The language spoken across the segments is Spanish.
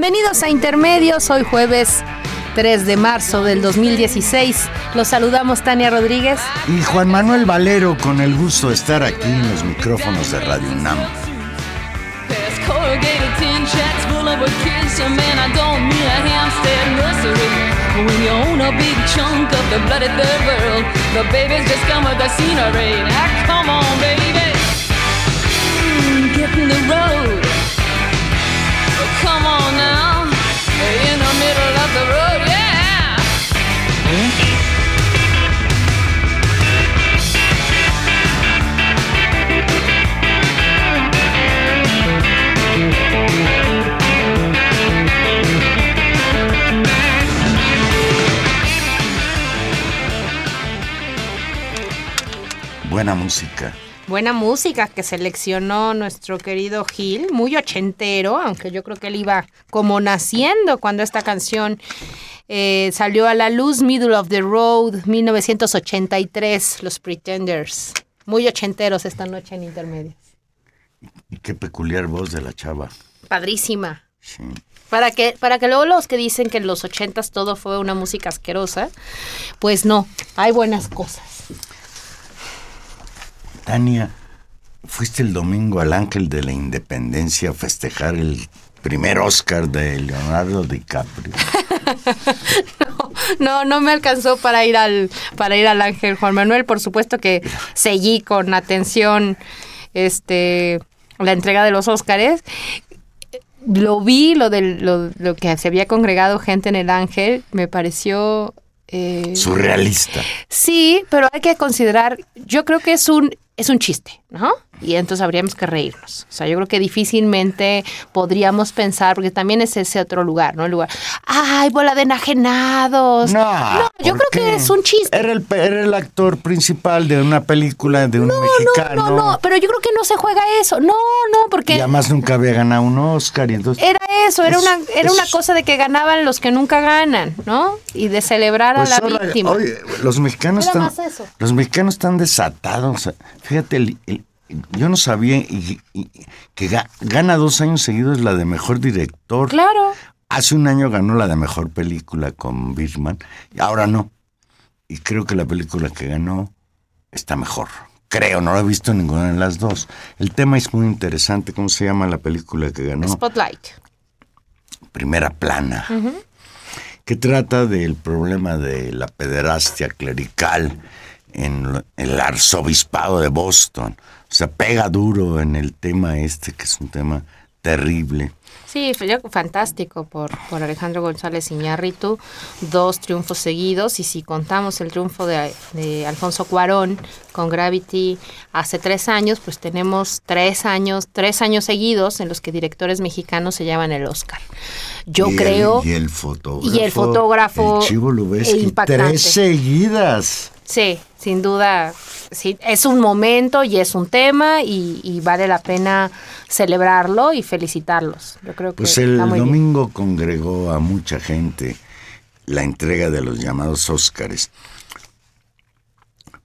Bienvenidos a Intermedios, hoy jueves 3 de marzo del 2016. Los saludamos Tania Rodríguez y Juan Manuel Valero con el gusto de estar aquí en los micrófonos de Radio UNAM. Música. Buena música que seleccionó nuestro querido Gil, muy ochentero, aunque yo creo que él iba como naciendo cuando esta canción eh, salió a la luz, Middle of the Road, 1983, Los Pretenders. Muy ochenteros esta noche en Intermedios. Y qué peculiar voz de la chava. Padrísima. Sí. Para que, para que luego los que dicen que en los ochentas todo fue una música asquerosa, pues no, hay buenas cosas. Tania, fuiste el domingo al Ángel de la Independencia a festejar el primer Oscar de Leonardo DiCaprio. no, no, me alcanzó para ir al para ir al Ángel Juan Manuel, por supuesto que seguí con atención este la entrega de los Óscares. Lo vi, lo, de, lo, lo que se había congregado gente en el Ángel, me pareció eh, Surrealista. Sí, pero hay que considerar, yo creo que es un, es un chiste, ¿no? Y entonces habríamos que reírnos. O sea, yo creo que difícilmente podríamos pensar, porque también es ese otro lugar, ¿no? El lugar, ¡ay, bola de enajenados! No, no yo creo qué? que es un chiste. Era el, era el actor principal de una película de un no, mexicano. No, no, no, pero yo creo que no se juega eso. No, no, porque... Y además nunca había ganado un Oscar y entonces... Era eso, era, es, una, era es, una cosa de que ganaban los que nunca ganan, ¿no? Y de celebrar pues a la ahora, víctima. Oye, los mexicanos están... Los mexicanos están desatados. Fíjate, el, el, yo no sabía y, y, que ga, gana dos años seguidos la de mejor director. Claro. Hace un año ganó la de mejor película con Birman y ahora no. Y creo que la película que ganó está mejor. Creo, no la he visto ninguna de las dos. El tema es muy interesante. ¿Cómo se llama la película que ganó? Spotlight. Primera plana. Uh -huh. Que trata del problema de la pederastia clerical en el arzobispado de Boston. O sea, pega duro en el tema este, que es un tema terrible. Sí, fantástico por, por Alejandro González Iñárritu, dos triunfos seguidos y si contamos el triunfo de, de, Alfonso Cuarón con Gravity hace tres años, pues tenemos tres años, tres años seguidos en los que directores mexicanos se llevan el Oscar. Yo y creo... El, y el fotógrafo. Y el fotógrafo... El Chivo Lubeski, tres seguidas. Sí, sin duda, sí, es un momento y es un tema y, y, vale la pena celebrarlo y felicitarlos. Yo creo que pues el domingo bien. congregó a mucha gente la entrega de los llamados Óscares.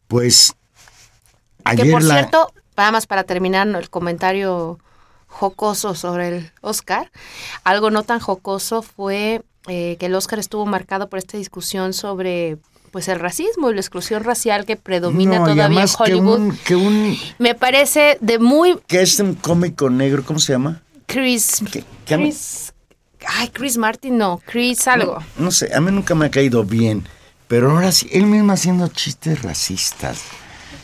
Pues Que ayer por la- cierto, nada más para terminar el comentario jocoso sobre el Oscar, algo no tan jocoso fue eh, que el Oscar estuvo marcado por esta discusión sobre pues el racismo y la exclusión racial que predomina No, todavía en que Hollywood. un, que un Me parece de muy que es un cómico negro, ¿cómo se llama? Chris ¿Qué- qué Chris Ay, Chris Martin, no, Chris algo. No sé, a mí nunca me ha caído bien, pero ahora sí, él mismo haciendo chistes racistas.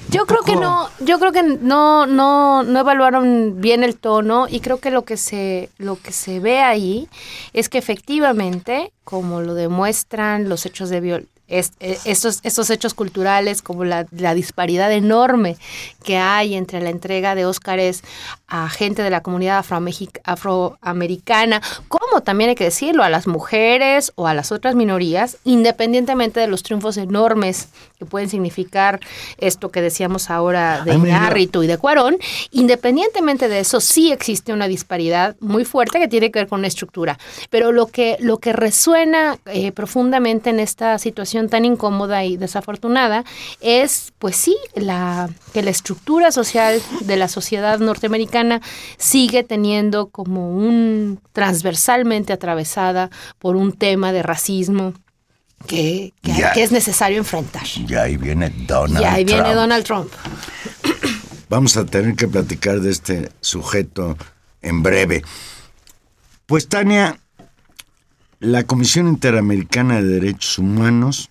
Yo creo que no, yo creo que no, no, no evaluaron bien el tono y creo que lo que se, lo que se ve ahí es que efectivamente, como lo demuestran los hechos de viol eh, estos, estos hechos culturales, como la, la disparidad enorme que hay entre la entrega de Óscares a gente de la comunidad afroamericana, como también hay que decirlo, a las mujeres o a las otras minorías, independientemente de los triunfos enormes que pueden significar esto que decíamos ahora de Ay, mira. Iñárritu y de Cuarón, independientemente de eso, sí existe una disparidad muy fuerte que tiene que ver con la estructura. Pero lo que, lo que resuena eh, profundamente en esta situación tan incómoda y desafortunada es, pues sí, la, que la estructura social de la sociedad norteamericana sigue teniendo como un transversalmente atravesada por un tema de racismo que, que- Ya. que es necesario enfrentar. Y ahí viene Donald Y ahí viene. Donald Trump. Vamos a tener que platicar de este sujeto en breve. Pues Tania, la Comisión Interamericana de Derechos Humanos,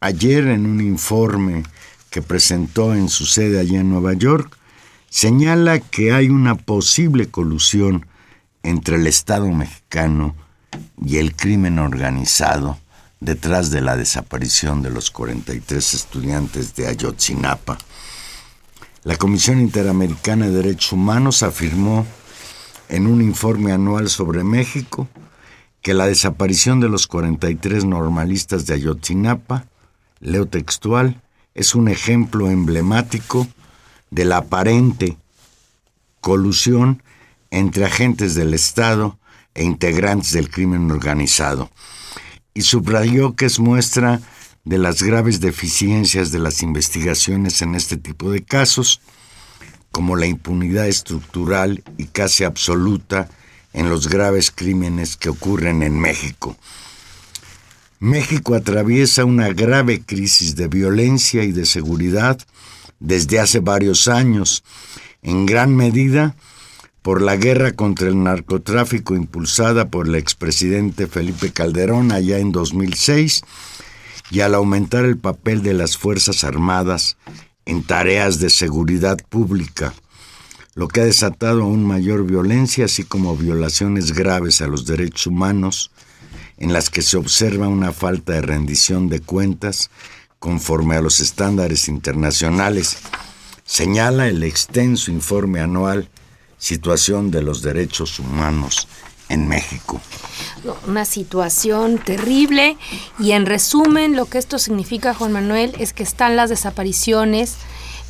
ayer en un informe que presentó en su sede allá en Nueva York, señala que hay una posible colusión entre el Estado mexicano y el crimen organizado detrás de la desaparición de los 43 estudiantes de Ayotzinapa. La Comisión Interamericana de Derechos Humanos afirmó en un informe anual sobre México que la desaparición de los 43 normalistas de Ayotzinapa, leo textual, es un ejemplo emblemático de la aparente colusión entre agentes del Estado e integrantes del crimen organizado y subrayó que es muestra de las graves deficiencias de las investigaciones en este tipo de casos, como la impunidad estructural y casi absoluta en los graves crímenes que ocurren en México. México atraviesa una grave crisis de violencia y de seguridad desde hace varios años, en gran medida por la guerra contra el narcotráfico impulsada por el expresidente Felipe Calderón allá en 2006 y al aumentar el papel de las Fuerzas Armadas en tareas de seguridad pública, lo que ha desatado aún mayor violencia, así como violaciones graves a los derechos humanos, en las que se observa una falta de rendición de cuentas conforme a los estándares internacionales, señala el extenso informe anual Situación de los Derechos Humanos en México. una situación terrible y en resumen lo que esto significa Juan Manuel es que están las desapariciones,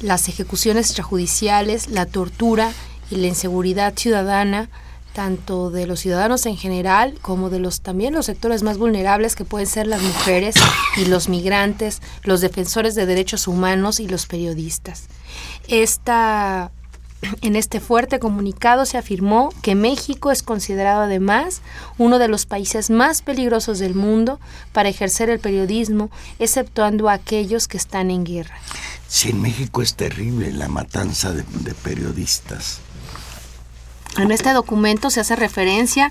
las ejecuciones extrajudiciales, la tortura y la inseguridad ciudadana tanto de los ciudadanos en general como de los también los sectores más vulnerables que pueden ser las mujeres y los migrantes, los defensores de derechos humanos y los periodistas. Esta en este fuerte comunicado se afirmó que México es considerado además uno de los países más peligrosos del mundo para ejercer el periodismo, exceptuando a aquellos que están en guerra. Sí, en México es terrible la matanza de, de periodistas. En este documento se hace referencia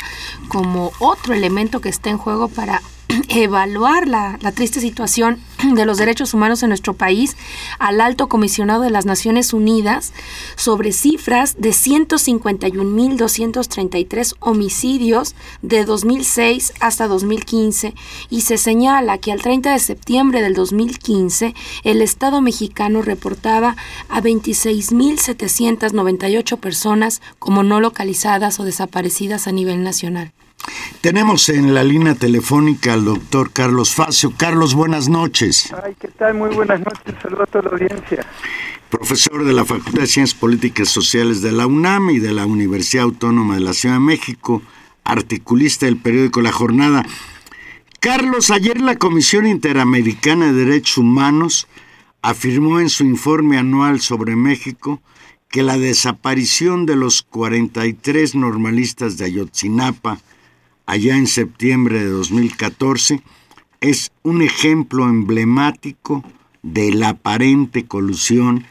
como otro elemento que está en juego para evaluar la, la, triste situación de los derechos humanos en nuestro país al alto comisionado de las Naciones Unidas sobre cifras de 151.233 homicidios de 2006 hasta 2015 y se señala que al 30 de septiembre del 2015 el Estado mexicano reportaba a 26.798 personas como no localizadas o desaparecidas a nivel nacional. Tenemos en la línea telefónica al doctor Carlos Facio. Carlos, buenas noches. Ay, ¿qué tal? Muy buenas noches. Saludos a toda la audiencia. Profesor de la Facultad de Ciencias Políticas y Sociales de la UNAM y de la Universidad Autónoma de la Ciudad de México, articulista del periódico La Jornada. Carlos, ayer la Comisión Interamericana de Derechos Humanos afirmó en su informe anual sobre México que la desaparición de los 43 normalistas de Ayotzinapa allá en septiembre de 2014 es un ejemplo emblemático de la aparente colusión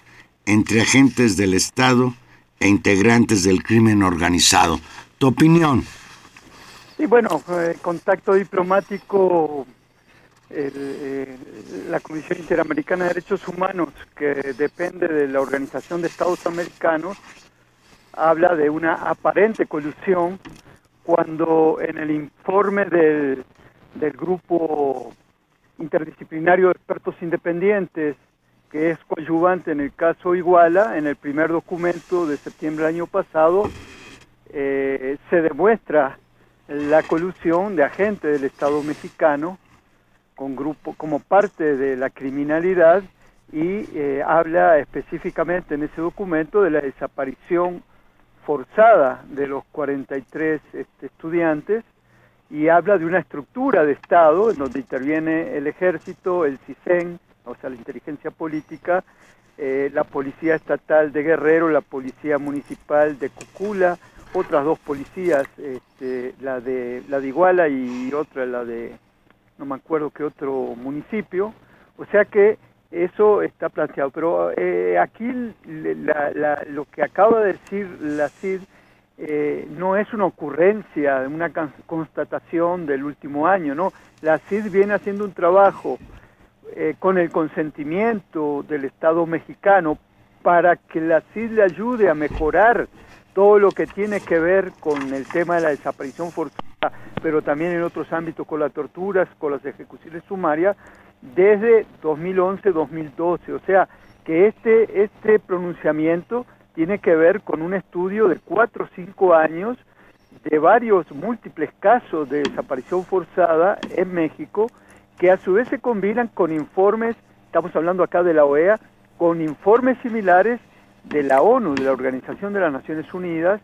entre agentes del Estado e integrantes del crimen organizado. ¿Tu opinión? Sí, bueno, eh, contacto diplomático, el, la Comisión Interamericana de Derechos Humanos, que depende de la Organización de Estados Americanos, habla de una aparente colusión cuando en el informe del, del grupo interdisciplinario de expertos independientes, que es coadyuvante en el caso Iguala, en el primer documento de septiembre del año pasado, eh, se demuestra la colusión de agentes del Estado mexicano con grupo como parte de la criminalidad y eh, habla específicamente en ese documento de la desaparición forzada de los 43 este, estudiantes y habla de una estructura de Estado en donde interviene el ejército, el CISEN, o sea, la inteligencia política, eh, la policía estatal de Guerrero, la policía municipal de Cucula, otras dos policías, este, la de la de Iguala y otra la de no me acuerdo qué otro municipio, o sea que eso está planteado. Pero eh, aquí lo que acaba de decir la CID eh, no es una ocurrencia, una constatación del último año, ¿no? La CID viene haciendo un trabajo eh, con el consentimiento del Estado mexicano para que la CID le ayude a mejorar todo lo que tiene que ver con el tema de la desaparición forzada, pero también en otros ámbitos con las torturas, con las ejecuciones sumarias, desde 2011-2012. O sea, que este, este pronunciamiento tiene que ver con un estudio de cuatro o cinco años de varios múltiples casos de desaparición forzada en México, que a su vez se combinan con informes, estamos hablando acá de la OEA, con informes similares de la ONU, de la Organización de las Naciones Unidas,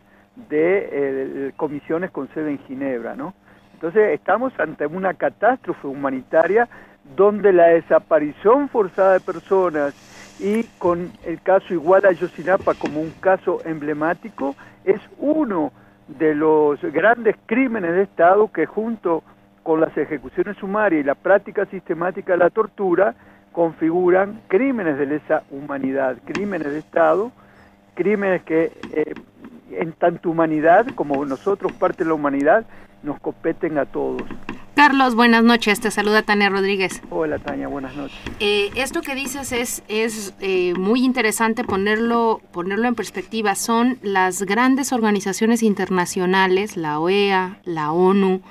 de eh, comisiones con sede en Ginebra, ¿no? Entonces estamos ante una catástrofe humanitaria donde la desaparición forzada de personas y con el caso igual a Yosinapa como un caso emblemático es uno de los grandes crímenes de Estado que junto con las ejecuciones sumarias y la práctica sistemática de la tortura configuran crímenes de lesa humanidad, crímenes de Estado, crímenes que eh, en tanto humanidad como nosotros, parte de la humanidad, nos competen a todos. Carlos, buenas noches. Te saluda Tania Rodríguez. Hola Tania, buenas noches. Eh, esto que dices es, es eh, muy interesante ponerlo, ponerlo en perspectiva. Son las grandes organizaciones internacionales, la OEA, la ONU,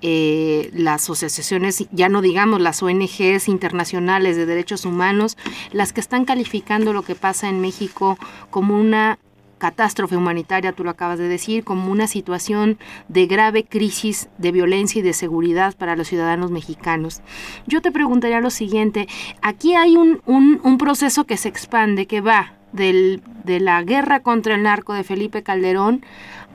eh, las asociaciones, ya no digamos las ONGs internacionales de derechos humanos, las que están calificando lo que pasa en México como una catástrofe humanitaria, tú lo acabas de decir, como una situación de grave crisis de violencia y de seguridad para los ciudadanos mexicanos. Yo te preguntaría lo siguiente, aquí hay un, un, proceso que se expande, que va del, de la guerra contra el narco de Felipe Calderón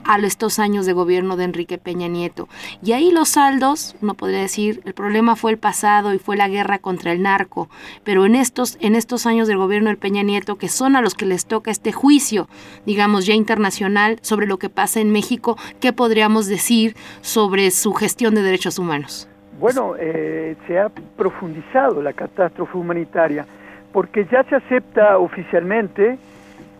a estos años de gobierno de Enrique Peña Nieto. Y ahí los saldos, uno podría decir, el problema fue el pasado y fue la guerra contra el narco, pero en estos, en estos años del gobierno del Peña Nieto, que son a los que les toca este juicio, digamos, ya internacional sobre lo que pasa en México, ¿qué podríamos decir sobre su gestión de derechos humanos? Bueno, eh, se ha profundizado la catástrofe humanitaria, porque ya se acepta oficialmente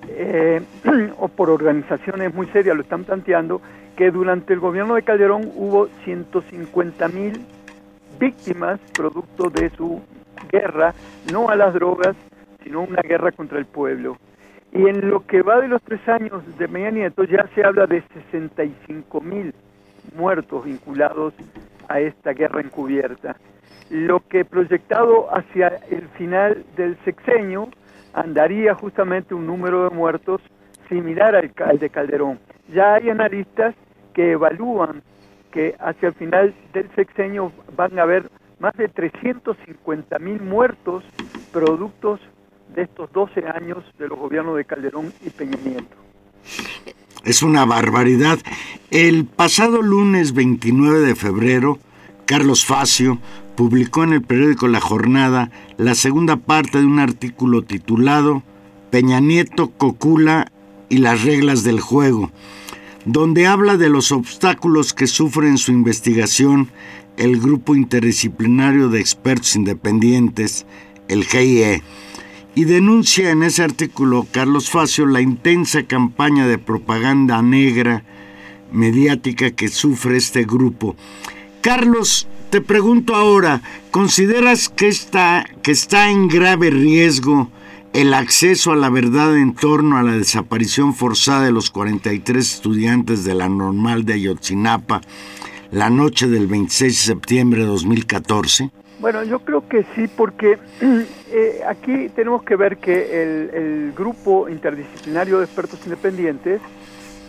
eh, o por organizaciones muy serias lo están planteando, que durante el gobierno de Calderón hubo 150 mil víctimas producto de su guerra, no a las drogas, sino una guerra contra el pueblo. Y en lo que va de los tres años de Peña Nieto ya se habla de 65 mil muertos vinculados a esta guerra encubierta. Lo que proyectado hacia el final del sexenio andaría justamente un número de muertos similar al, de Calderón. Ya hay analistas que evalúan que hacia el final del sexenio van a haber más de 350 mil muertos productos de estos 12 años de los gobiernos de Calderón y Peña Nieto. Es una barbaridad. El pasado lunes 29 de febrero, Carlos Facio, publicó en el periódico La Jornada la segunda parte de un artículo titulado Peña Nieto, Cocula y las reglas del juego, donde habla de los obstáculos que sufre en su investigación el Grupo Interdisciplinario de Expertos Independientes, el GIE, y denuncia en ese artículo Carlos Facio la intensa campaña de propaganda negra mediática que sufre este grupo. Carlos, te pregunto ahora, ¿consideras que está, que está en grave riesgo el acceso a la verdad en torno a la desaparición forzada de los 43 estudiantes de la normal de Ayotzinapa la noche del 26 de septiembre de 2014? Bueno, yo creo que sí, porque eh, aquí tenemos que ver que el, el, grupo interdisciplinario de expertos independientes,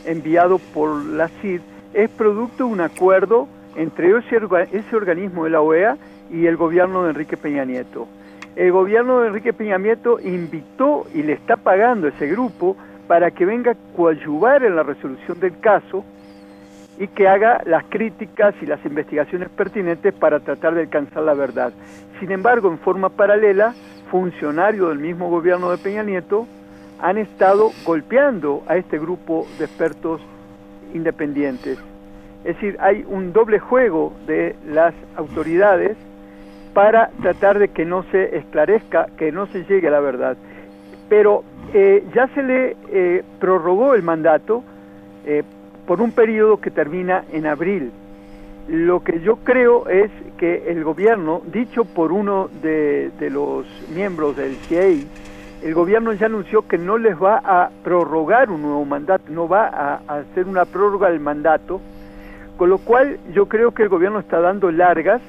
enviado por la CID, es producto de un acuerdo entre ese, organismo de la OEA y el gobierno de Enrique Peña Nieto. El gobierno de Enrique Peña Nieto invitó y le está pagando a ese grupo para que venga a coadyuvar en la resolución del caso y que haga las críticas y las investigaciones pertinentes para tratar de alcanzar la verdad. Sin embargo, en forma paralela, funcionarios del mismo gobierno de Peña Nieto han estado golpeando a este grupo de expertos independientes. Es decir, hay un doble juego de las autoridades para tratar de que no se esclarezca, que no se llegue a la verdad. Pero eh, ya se le eh, prorrogó el mandato eh, por un periodo que termina en abril. Lo que yo creo es que el gobierno, dicho por uno de, los miembros del CIEI, el gobierno ya anunció que no les va a prorrogar un nuevo mandato, no va a, a hacer una prórroga del mandato, con lo cual yo creo que el gobierno está dando largas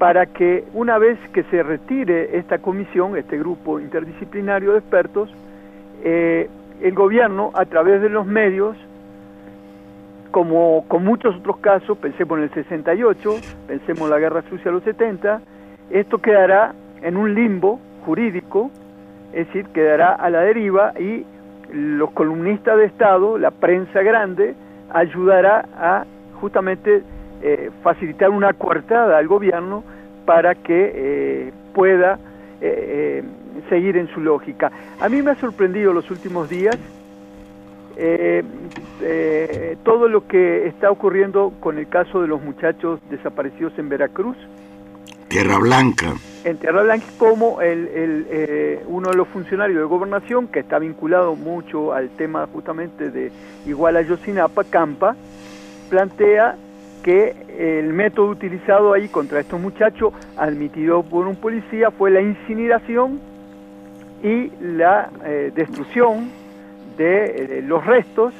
para que una vez que se retire esta comisión, este grupo interdisciplinario de expertos, eh, el gobierno a través de los medios, como con muchos otros casos, pensemos en el 68, pensemos en la Guerra Sucia de los 70, esto quedará en un limbo jurídico, es decir, quedará a la deriva y los columnistas de Estado, la prensa grande, ayudará a justamente eh, facilitar una coartada al gobierno para que eh, pueda eh, seguir en su lógica. A mí me ha sorprendido los últimos días todo lo que está ocurriendo con el caso de los muchachos desaparecidos en Veracruz. Tierra Blanca. En Tierra Blanca, como el, el, uno de los funcionarios de gobernación, que está vinculado mucho al tema justamente de Iguala Yosinapa, Campa, plantea que el método utilizado ahí contra estos muchachos, admitido por un policía, fue la incineración y la eh, destrucción de eh, los restos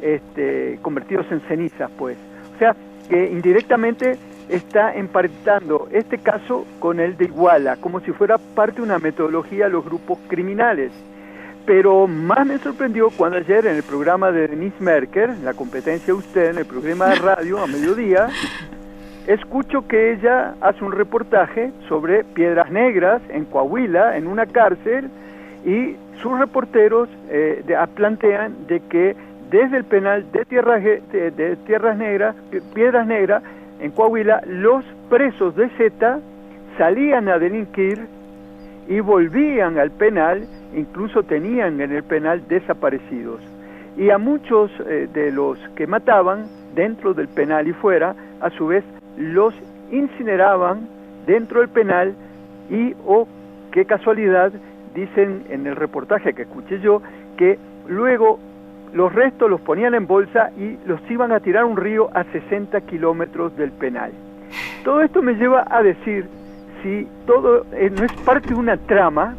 este, convertidos en cenizas, pues. O sea, que indirectamente está emparentando este caso con el de Iguala, como si fuera parte de una metodología de los grupos criminales. Pero más me sorprendió cuando ayer en el programa de Denise Merker, la competencia de usted, en el programa de radio a mediodía, escucho que ella hace un reportaje sobre piedras negras en Coahuila, en una cárcel, y sus reporteros eh, plantean de que desde el penal de, tierra, de, Tierras Negras, Piedras Negras, en Coahuila, los presos de Z salían a delinquir y volvían al penal incluso tenían en el penal desaparecidos. Y a muchos eh, de los que mataban dentro del penal y fuera, a su vez los incineraban dentro del penal y, oh, qué casualidad, dicen en el reportaje que escuché yo, que luego los restos los ponían en bolsa y los iban a tirar a un río a 60 kilómetros del penal. Todo esto me lleva a decir si todo eh, no es parte de una trama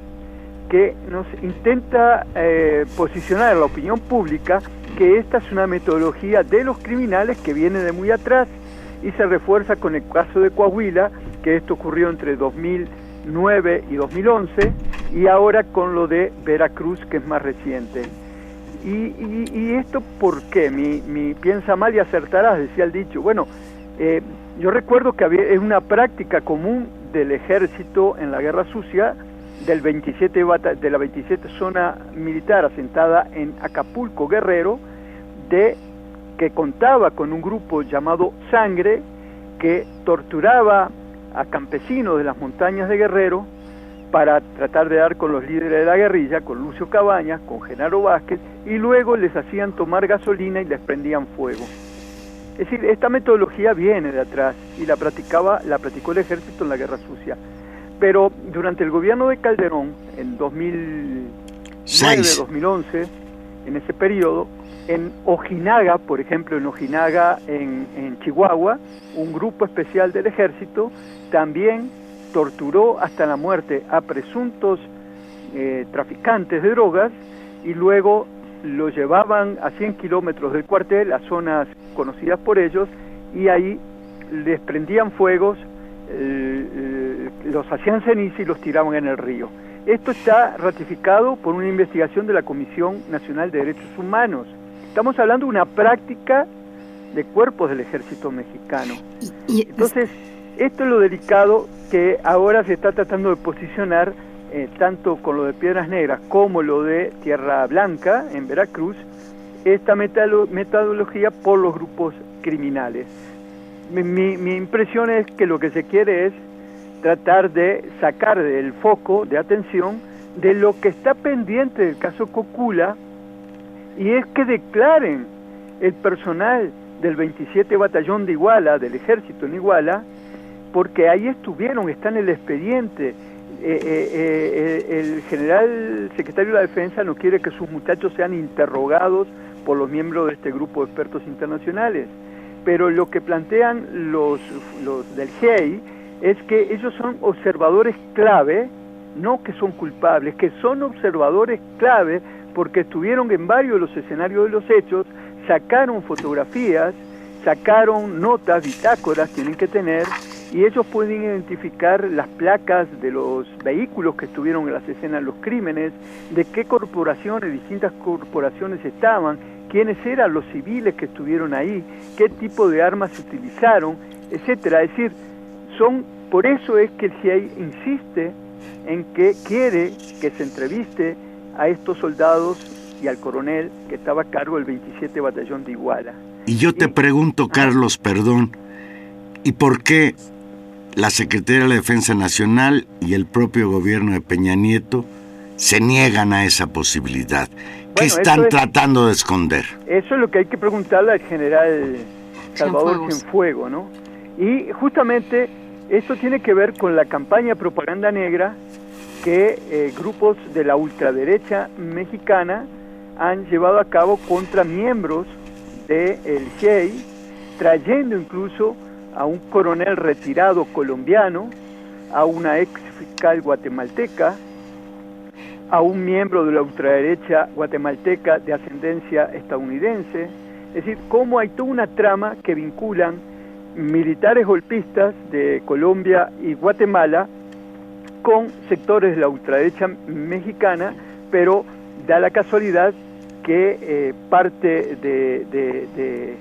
que nos intenta eh, posicionar a la opinión pública que esta es una metodología de los criminales que viene de muy atrás y se refuerza con el caso de Coahuila, que esto ocurrió entre 2009 y 2011, y ahora con lo de Veracruz, que es más reciente. ¿Y, esto por qué? Mi, mi, piensa mal y acertarás, decía el dicho. Bueno, eh, yo recuerdo que había, es una práctica común del ejército en la guerra sucia del 27 de la 27 zona militar asentada en Acapulco Guerrero de que contaba con un grupo llamado Sangre que torturaba a campesinos de las montañas de Guerrero para tratar de dar con los líderes de la guerrilla, con Lucio Cabañas, con Genaro Vázquez, y luego les hacían tomar gasolina y les prendían fuego. Es decir, esta metodología viene de atrás y la practicaba, la practicó el ejército en la Guerra Sucia. Pero durante el gobierno de Calderón, en 2009, 2011, en ese periodo, en Ojinaga, por ejemplo, en Ojinaga, en, en Chihuahua, un grupo especial del ejército también torturó hasta la muerte a presuntos eh, traficantes de drogas y luego lo llevaban a 100 kilómetros del cuartel, a zonas conocidas por ellos, y ahí les prendían fuegos, eh, los hacían ceniza y los tiraban en el río. Esto está ratificado por una investigación de la Comisión Nacional de Derechos Humanos. Estamos hablando de una práctica de cuerpos del ejército mexicano. Entonces, esto es lo delicado que ahora se está tratando de posicionar eh, tanto con lo de Piedras Negras como lo de Tierra Blanca en Veracruz, esta metodología por los grupos criminales. Mi, mi, impresión es que lo que se quiere es tratar de sacar del foco de atención de lo que está pendiente del caso Cocula y es que declaren el personal del 27 Batallón de Iguala, del ejército en Iguala, porque ahí estuvieron, está en el expediente. Eh, eh, eh, el general secretario de la Defensa no quiere que sus muchachos sean interrogados por los miembros de este grupo de expertos internacionales. Pero lo que plantean los, los del GEI es que ellos son observadores clave, no que son culpables, que son observadores clave porque estuvieron en varios de los escenarios de los hechos, sacaron fotografías, sacaron notas, bitácoras, tienen que tener, y ellos pueden identificar las placas de los vehículos que estuvieron en las escenas de los crímenes, de qué corporaciones, distintas corporaciones estaban, quiénes eran los civiles que estuvieron ahí, qué tipo de armas se utilizaron, etcétera. Es decir, son por eso es que el CIA insiste en que quiere que se entreviste a estos soldados y al coronel que estaba a cargo del 27 Batallón de Iguala. Y yo te pregunto, Carlos, perdón, ¿y por qué la Secretaría de la Defensa Nacional y el propio gobierno de Peña Nieto se niegan a esa posibilidad. ¿Qué están tratando de esconder? Eso es lo que hay que preguntarle al general Salvador Cienfuegos, ¿no? Y justamente esto tiene que ver con la campaña propaganda negra que eh, grupos de la ultraderecha mexicana han llevado a cabo contra miembros del de GEI, trayendo incluso a un coronel retirado colombiano, a una ex fiscal guatemalteca, a un miembro de la ultraderecha guatemalteca de ascendencia estadounidense. Es decir, cómo hay toda una trama que vinculan militares golpistas de Colombia y Guatemala con sectores de la ultraderecha mexicana, pero da la casualidad que eh, parte de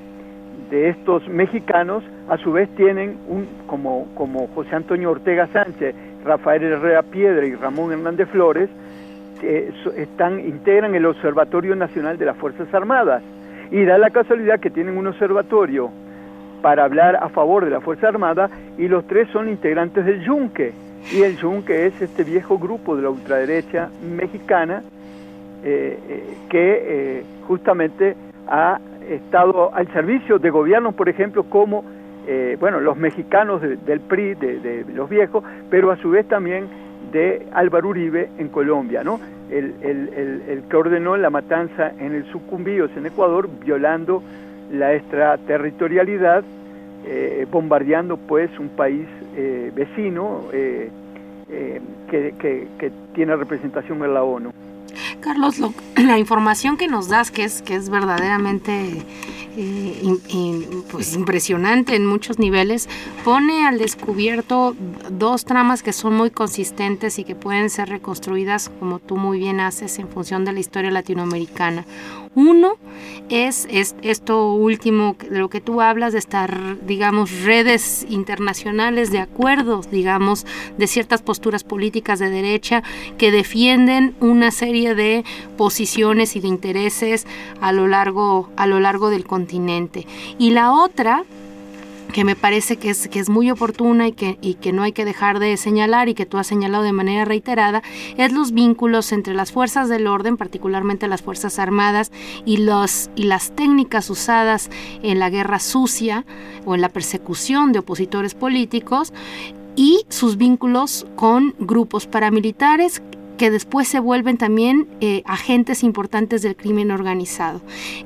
de estos mexicanos a su vez tienen un como como José Antonio Ortega Sánchez, Rafael Herrera Piedra y Ramón Hernández Flores que están integran el Observatorio Nacional de las Fuerzas Armadas. Y da la casualidad que tienen un observatorio para hablar a favor de la Fuerza Armada y los tres son integrantes del Yunque y el Yunque es este viejo grupo de la ultraderecha mexicana eh, eh, que eh, justamente ha estado al servicio de gobiernos, por ejemplo, como bueno, los mexicanos del PRI, de, los viejos, pero a su vez también de Álvaro Uribe en Colombia, ¿no? El, el, que ordenó la matanza en el Sucumbíos, en Ecuador, violando la extraterritorialidad, eh, bombardeando pues un país eh, vecino que, que tiene representación en la ONU. Carlos, la información que nos das, que es, que es verdaderamente eh, pues impresionante en muchos niveles, pone al descubierto dos tramas que son muy consistentes y que pueden ser reconstruidas, como tú muy bien haces, en función de la historia latinoamericana. Uno es, esto último de lo que tú hablas, de estar, digamos, redes internacionales de acuerdos, digamos, de ciertas posturas políticas de derecha que defienden una serie de posiciones y de intereses a lo largo, a lo largo del continente. Y la otra que me parece que es, que es muy oportuna y que, y que no hay que dejar de señalar y que tú has señalado de manera reiterada, es los vínculos entre las fuerzas del orden, particularmente las Fuerzas Armadas, y, los, y las técnicas usadas en la guerra sucia o en la persecución de opositores políticos y sus vínculos con grupos paramilitares que después se vuelven también eh, agentes importantes del crimen organizado.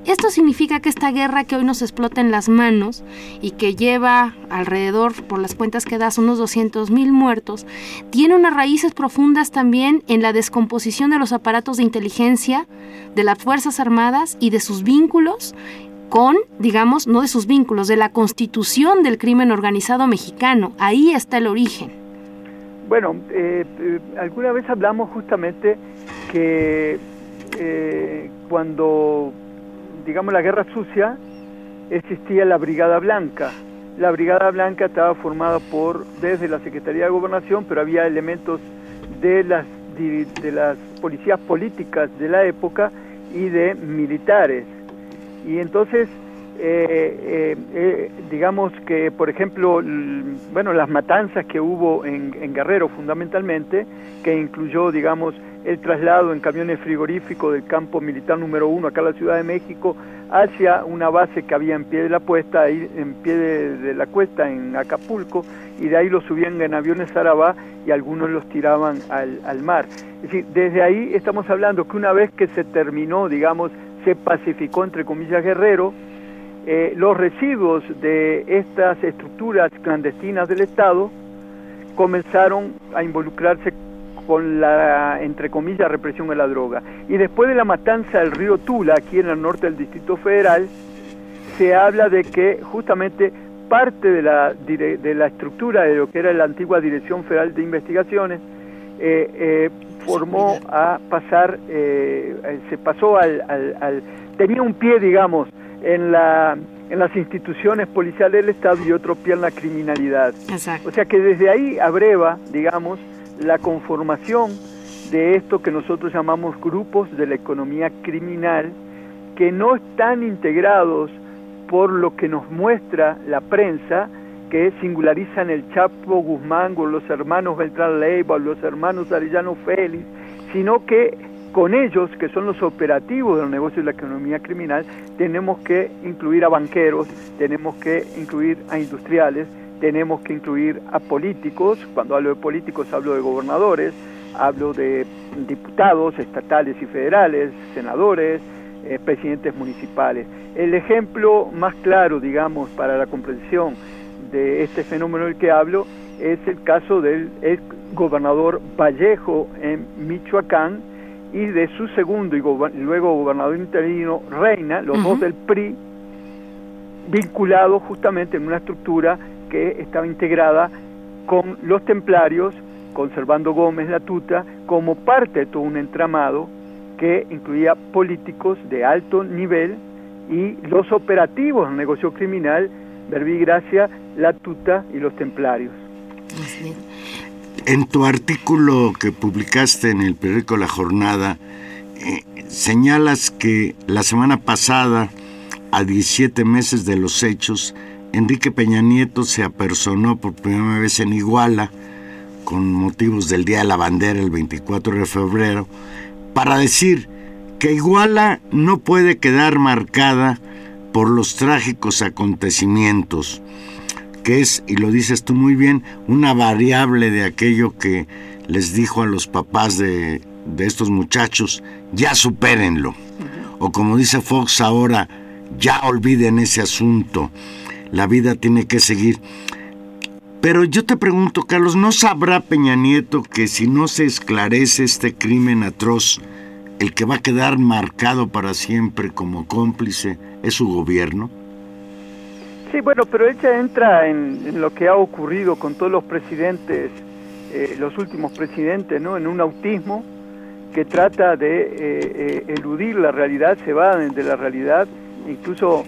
Esto significa que esta guerra que hoy nos explota en las manos y que lleva alrededor, por las cuentas que das, unos 200 mil muertos, tiene unas raíces profundas también en la descomposición de los aparatos de inteligencia de las Fuerzas Armadas y de sus vínculos con, digamos, no de sus vínculos, de la constitución del crimen organizado mexicano. Ahí está el origen. Bueno, eh, eh, alguna vez hablamos justamente que eh, cuando, digamos, la guerra sucia, existía la Brigada Blanca. La Brigada Blanca estaba formada por, desde la Secretaría de Gobernación, pero había elementos de las, de las policías políticas de la época y de militares. Y entonces eh, eh, digamos que, por ejemplo, bueno, las matanzas que hubo en, Guerrero fundamentalmente, que incluyó, digamos, el traslado en camiones frigoríficos del campo militar número uno acá en la Ciudad de México hacia una base que había en pie de la puesta, ahí en pie de, la cuesta en Acapulco, y de ahí los subían en aviones Arabá y algunos los tiraban al mar. Es decir, desde ahí estamos hablando que una vez que se terminó, digamos, se pacificó entre comillas Guerrero, eh, los residuos de estas estructuras clandestinas del Estado comenzaron a involucrarse con la, entre comillas, represión de la droga. Y después de la matanza del río Tula, aquí en el norte del Distrito Federal, se habla de que justamente parte de la, de la estructura de lo que era la antigua Dirección Federal de Investigaciones eh, eh, formó a pasar, se pasó al, al, tenía un pie, digamos, en, la, en las instituciones policiales del Estado y otro pie en la criminalidad. O sea que desde ahí abreva, digamos, la conformación de esto que nosotros llamamos grupos de la economía criminal, que no están integrados por lo que nos muestra la prensa, que singularizan el Chapo Guzmán con los hermanos Beltrán Leiva, los hermanos Arellano Félix, sino que con ellos, que son los operativos del negocio de la economía criminal, tenemos que incluir a banqueros, tenemos que incluir a industriales, tenemos que incluir a políticos, cuando hablo de políticos hablo de gobernadores, hablo de diputados estatales y federales, senadores, eh, presidentes municipales. El ejemplo más claro, digamos, para la comprensión de este fenómeno del que hablo es el caso del gobernador Vallejo en Michoacán, y de su segundo y, luego gobernador interino, Reina, los dos del PRI, vinculados justamente en una estructura que estaba integrada con los templarios, conservando Gómez la tuta, como parte de todo un entramado que incluía políticos de alto nivel y los operativos del negocio criminal, Verbigracia, la tuta y los templarios. En tu artículo que publicaste en el periódico La Jornada, eh, señalas que la semana pasada, a 17 meses de los hechos, Enrique Peña Nieto se apersonó por primera vez en Iguala, con motivos del Día de la Bandera el 24 de febrero, para decir que Iguala no puede quedar marcada por los trágicos acontecimientos que es, y lo dices tú muy bien, una variable de aquello que les dijo a los papás de, estos muchachos, ya supérenlo. O como dice Fox ahora, ya olviden ese asunto, la vida tiene que seguir. Pero yo te pregunto, Carlos, ¿no sabrá Peña Nieto que si no se esclarece este crimen atroz, el que va a quedar marcado para siempre como cómplice es su gobierno? Sí, bueno, pero ella entra en, lo que ha ocurrido con todos los presidentes, eh, los últimos presidentes, ¿no? En un autismo que trata de eh, eh, eludir la realidad, se va de la realidad, incluso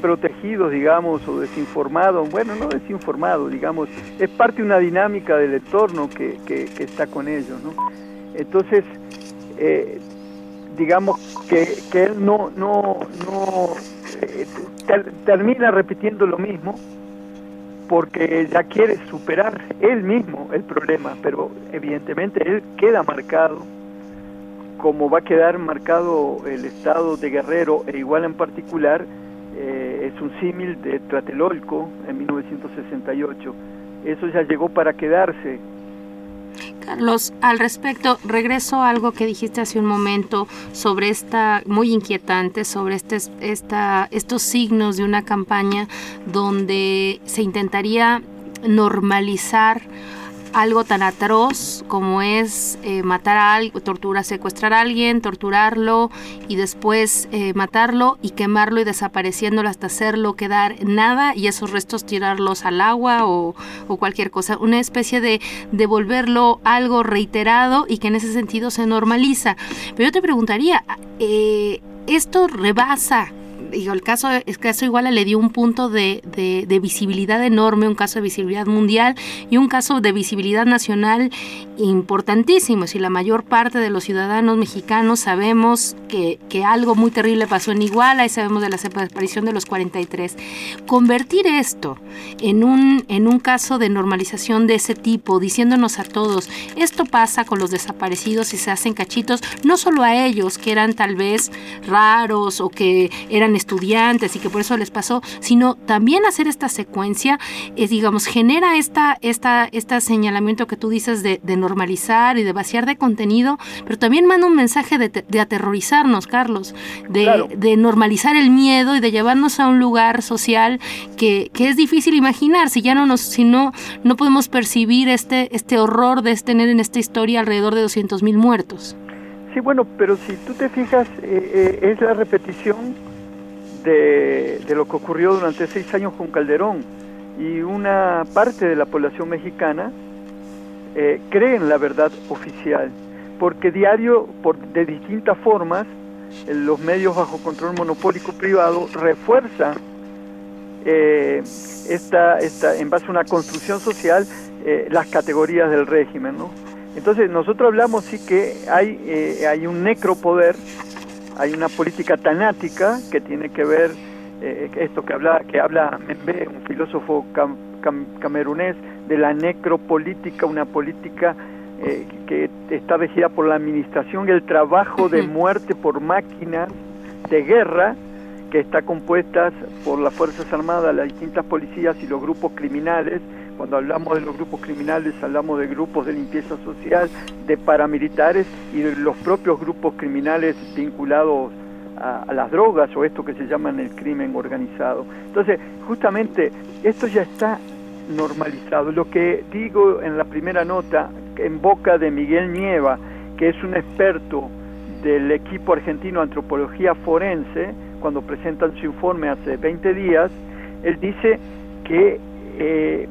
protegidos, digamos, o desinformados, bueno, no desinformados, digamos, es parte de una dinámica del entorno que, está con ellos, ¿no? Entonces, digamos que, que él no, no, no termina repitiendo lo mismo porque ya quiere superar él mismo el problema, pero evidentemente él queda marcado, como va a quedar marcado el estado de Guerrero e igual en particular, eh, es un símil de Tlatelolco en 1968. Eso ya llegó para quedarse, Carlos, al respecto, regreso a algo que dijiste hace un momento sobre esta, muy inquietante, sobre este, esta, estos signos de una campaña donde se intentaría normalizar algo tan atroz como es eh, matar a alguien, tortura, secuestrar a alguien, torturarlo y después eh, matarlo y quemarlo y desapareciéndolo hasta hacerlo quedar nada y esos restos tirarlos al agua o, cualquier cosa. Una especie de devolverlo algo reiterado y que en ese sentido se normaliza. Pero yo te preguntaría, eh, ¿esto rebasa digo, el caso, el caso Iguala le dio un punto de, de, visibilidad enorme, un caso de visibilidad mundial y un caso de visibilidad nacional importantísimo. Si la mayor parte de los ciudadanos mexicanos sabemos que, que algo muy terrible pasó en Iguala y sabemos de la desaparición de los 43, convertir esto en un, en un caso de normalización de ese tipo, diciéndonos a todos, esto pasa con los desaparecidos y se hacen cachitos, no solo a ellos, que eran tal vez raros o que eran estudiantes y que por eso les pasó, sino también hacer esta secuencia, es, digamos, genera esta, esta, este señalamiento que tú dices de, normalizar y de vaciar de contenido, pero también manda un mensaje de, aterrorizarnos, Carlos, de, normalizar el miedo y de llevarnos a un lugar social que, es difícil imaginar, si ya no nos, si no, no podemos percibir este, este horror de tener en esta historia alrededor de 200 mil muertos. Sí, bueno, pero si tú te fijas, eh, eh, es la repetición de, lo que ocurrió durante seis años con Calderón y una parte de la población mexicana eh, cree en la verdad oficial, porque diario, por, de distintas formas, los medios bajo control monopólico privado refuerzan eh, esta, esta, en base a una construcción social eh, las categorías del régimen. ¿no? Entonces nosotros hablamos sí que hay, eh, hay un necropoder hay una política tanática que tiene que ver eh, esto que habla que habla Membe, un filósofo camerunés de la necropolítica, una política eh, que está regida por la administración y el trabajo de muerte por máquinas de guerra que está compuesta por las Fuerzas Armadas, las distintas policías y los grupos criminales cuando hablamos de los grupos criminales, hablamos de grupos de limpieza social, de paramilitares y de los propios grupos criminales vinculados a, las drogas o esto que se llama el crimen organizado. Entonces, justamente esto ya está normalizado. Lo que digo en la primera nota, en boca de Miguel Nieva, que es un experto del equipo argentino Antropología Forense, cuando presentan su informe hace 20 días, él dice que eh,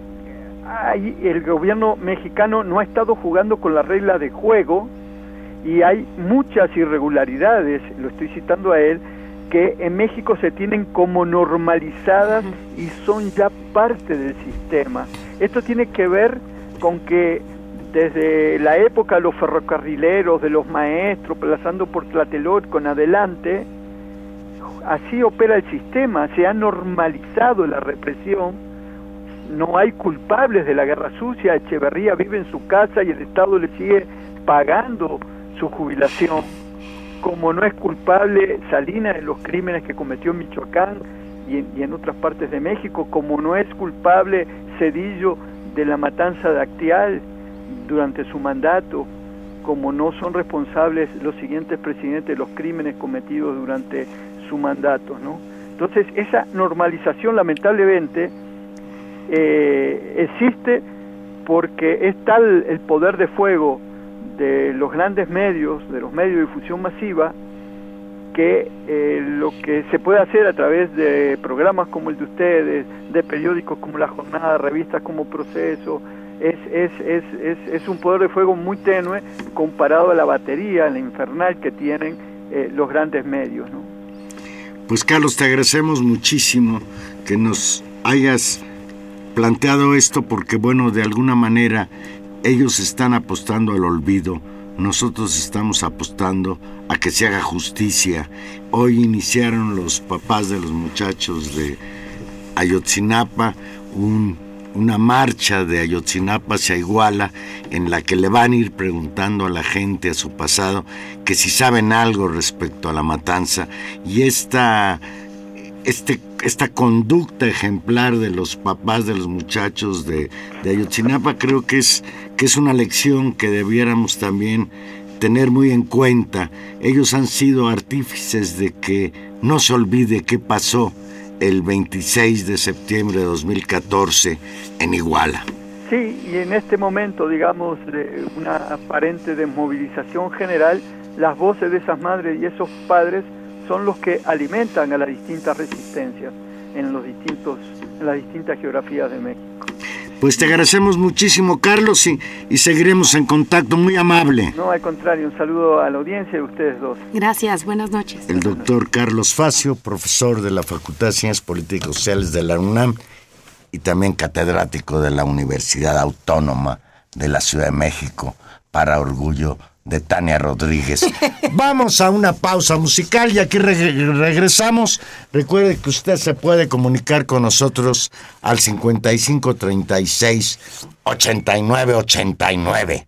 el gobierno mexicano no ha estado jugando con la regla de juego y hay muchas irregularidades, lo estoy citando a él, que en México se tienen como normalizadas y son ya parte del sistema. Esto tiene que ver con que desde la época de los ferrocarrileros, de los maestros, pasando por Tlatelolco en adelante, así opera el sistema, se ha normalizado la represión no hay culpables de la guerra sucia, Echeverría vive en su casa y el Estado le sigue pagando su jubilación, como no es culpable Salinas de los crímenes que cometió en Michoacán y en, otras partes de México, como no es culpable Cedillo de la matanza de Actial durante su mandato, como no son responsables los siguientes presidentes de los crímenes cometidos durante su mandato, ¿no? Entonces, esa normalización lamentablemente eh, existe porque es tal el poder de fuego de los grandes medios, de los medios de difusión masiva, que eh, lo que se puede hacer a través de programas como el de ustedes, de periódicos como La Jornada, revistas como Proceso, es, es, es, es, un poder de fuego muy tenue comparado a la batería, la infernal que tienen eh, los grandes medios. ¿no? Pues Carlos, te agradecemos muchísimo que nos hayas planteado esto porque, bueno, de alguna manera ellos están apostando al olvido, nosotros estamos apostando a que se haga justicia. Hoy iniciaron los papás de los muchachos de Ayotzinapa un una marcha de Ayotzinapa hacia Iguala en la que le van a ir preguntando a la gente, a su pasado, que si saben algo respecto a la matanza y esta, este, esta conducta ejemplar de los papás de los muchachos de, Ayotzinapa creo que es, que es una lección que debiéramos también tener muy en cuenta. Ellos han sido artífices de que no se olvide qué pasó el 26 de septiembre de 2014 en Iguala. Sí, y en este momento, digamos, de una aparente desmovilización general, las voces de esas madres y esos padres son los que alimentan a las distintas resistencias en, los distintos, en las distintas geografías de México. Pues te agradecemos muchísimo, Carlos, y, y, seguiremos en contacto. Muy amable. No, al contrario, un saludo a la audiencia y a ustedes dos. Gracias, buenas noches. El doctor Carlos Facio, profesor de la Facultad de Ciencias Políticas y Sociales de la UNAM y también catedrático de la Universidad Autónoma de la Ciudad de México, para orgullo de Tania Rodríguez. Vamos a una pausa musical y aquí regresamos. Recuerde que usted se puede comunicar con nosotros al 5536 8989.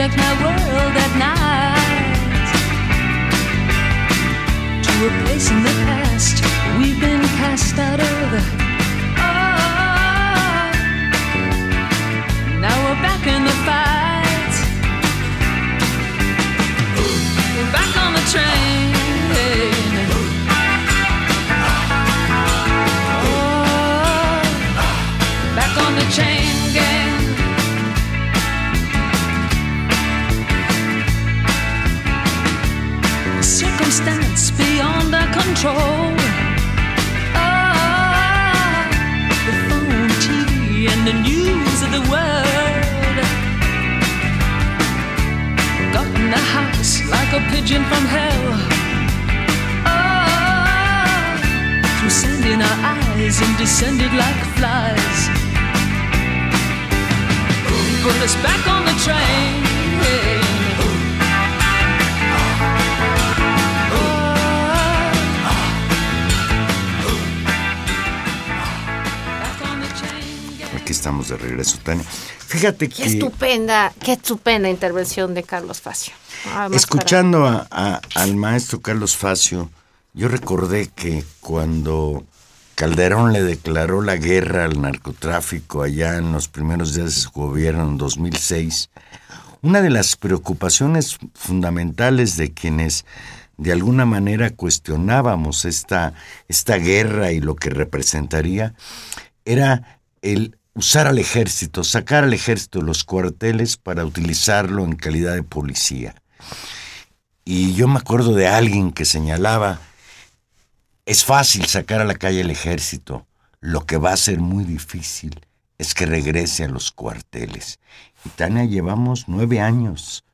shake my world at night to a place in the past we've been cast out of. Oh, now we're back in the fight. We're back on the train. Oh, back on the train. control. Oh, the phone, TV, and the news of the world. Got in the house like a pigeon from hell. Oh, sand in our eyes and descended like flies. Put us back on the train. Qué estupenda, qué estupenda intervención de Carlos Facio. Ah, Escuchando al maestro Carlos Facio, yo recordé que cuando Calderón le declaró la guerra al narcotráfico allá en los primeros días de su gobierno en 2006, una de las preocupaciones fundamentales de quienes de alguna manera cuestionábamos esta, esta guerra y lo que representaría era el usar al ejército, sacar al ejército de los cuarteles para utilizarlo en calidad de policía. Y yo me acuerdo de alguien que señalaba, es fácil sacar a la calle el ejército, lo que va a ser muy difícil es que regrese a los cuarteles. Y Tania, llevamos nueve años,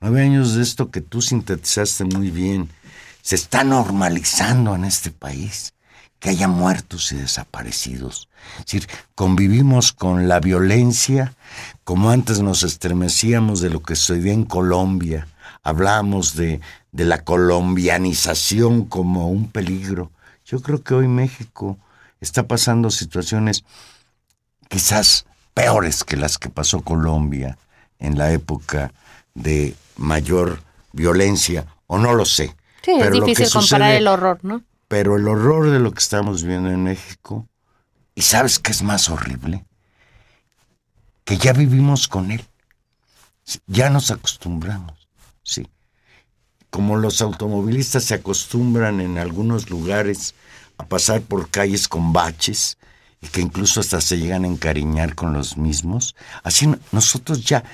nueve años de esto que tú sintetizaste muy bien. Se está normalizando en este país que haya muertos y desaparecidos. Es decir, convivimos con la violencia como antes nos estremecíamos de lo que sucedía en Colombia. Hablamos de, de la colombianización como un peligro. Yo creo que hoy México está pasando situaciones quizás peores que las que pasó Colombia en la época de mayor violencia, o no lo sé. Sí, es difícil comparar el horror, ¿no? Pero el horror de lo que estamos viendo en México, ¿y sabes qué es más horrible? Que ya vivimos con él. Ya nos acostumbramos, sí. Como los automovilistas se acostumbran en algunos lugares a pasar por calles con baches y que incluso hasta se llegan a encariñar con los mismos, así nosotros ya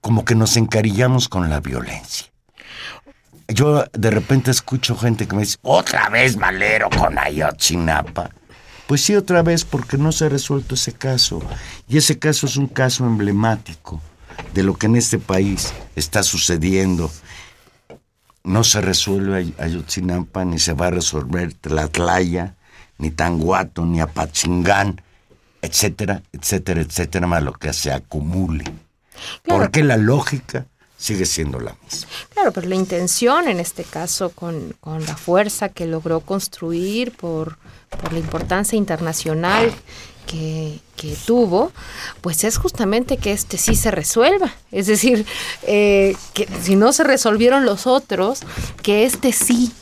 como que nos encarillamos con la violencia. Yo de repente escucho gente que me dice, otra vez Malero con Ayotzinapa. Pues sí, otra vez, porque no se ha resuelto ese caso. Y ese caso es un caso emblemático de lo que en este país está sucediendo. No se resuelve Ayotzinapa, ni se va a resolver Tlatlaya, ni Tanguato, ni Apachingán, etcétera, etcétera, etcétera, más lo que se acumule. Porque la lógica sigue siendo la misma. Claro, pero la intención en este caso con, con la fuerza que logró construir por, por la importancia internacional que, que, tuvo, pues es justamente que este sí se resuelva. Es decir, eh, que si no se resolvieron los otros, que este sí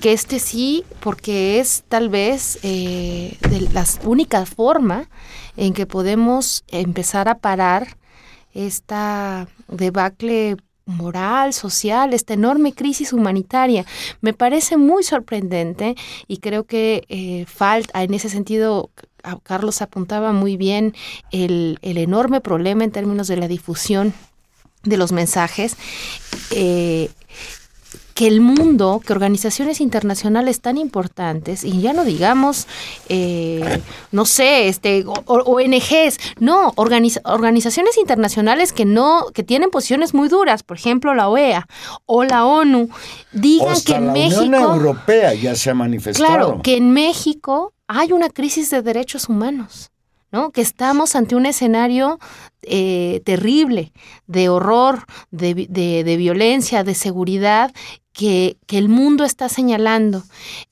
que este sí, porque es tal vez eh, de la única forma en que podemos empezar a parar esta debacle moral, social, esta enorme crisis humanitaria. Me parece muy sorprendente y creo que eh, falta, en ese sentido, Carlos apuntaba muy bien el, el, enorme problema en términos de la difusión de los mensajes. Eh, que el mundo, que organizaciones internacionales tan importantes, y ya no digamos, eh, no sé, este, ONGs, no, organizaciones internacionales que no, que tienen posiciones muy duras, por ejemplo la OEA o la ONU, digan que en la México. Unión Europea ya se ha manifestado. Claro, que en México hay una crisis de derechos humanos. ¿No? Que estamos ante un escenario eh, terrible de horror, de, de, violencia, de seguridad que, que el mundo está señalando.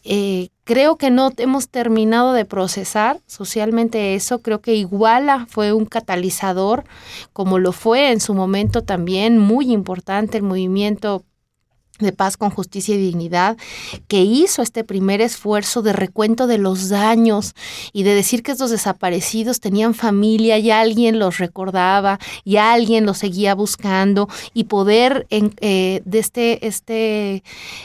Eh, creo que no hemos terminado de procesar socialmente eso. Creo que Iguala fue un catalizador, como lo fue en su momento también muy importante el movimiento de paz con justicia y dignidad, que hizo este primer esfuerzo de recuento de los daños y de decir que estos desaparecidos tenían familia y alguien los recordaba y alguien los seguía buscando y poder en, eh, de este, este,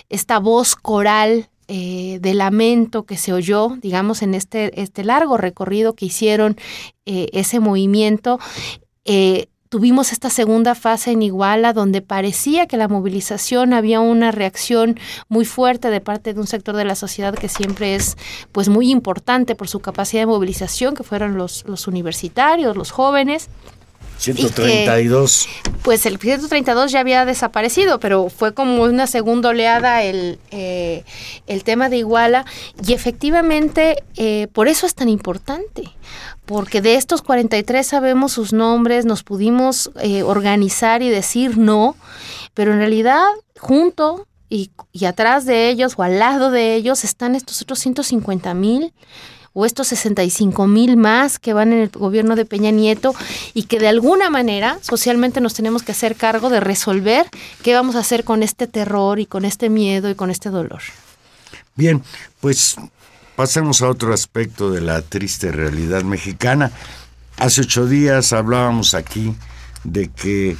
esta voz coral eh, de lamento que se oyó, digamos, en este, este largo recorrido que hicieron eh, ese movimiento, tuvimos esta segunda fase en Iguala donde parecía que la movilización había una reacción muy fuerte de parte de un sector de la sociedad que siempre es pues muy importante por su capacidad de movilización, que fueron los, los universitarios, los jóvenes. 132. Que, pues el 132 ya había desaparecido, pero fue como una segunda oleada el, eh, el tema de Iguala y efectivamente eh, por eso es tan importante, porque de estos 43 sabemos sus nombres, nos pudimos eh, organizar y decir no, pero en realidad junto y, y, atrás de ellos o al lado de ellos están estos otros 150 mil o estos 65 mil más que van en el gobierno de Peña Nieto y que de alguna manera socialmente nos tenemos que hacer cargo de resolver qué vamos a hacer con este terror y con este miedo y con este dolor. Bien, pues Pasemos a otro aspecto de la triste realidad mexicana. Hace ocho días hablábamos aquí de que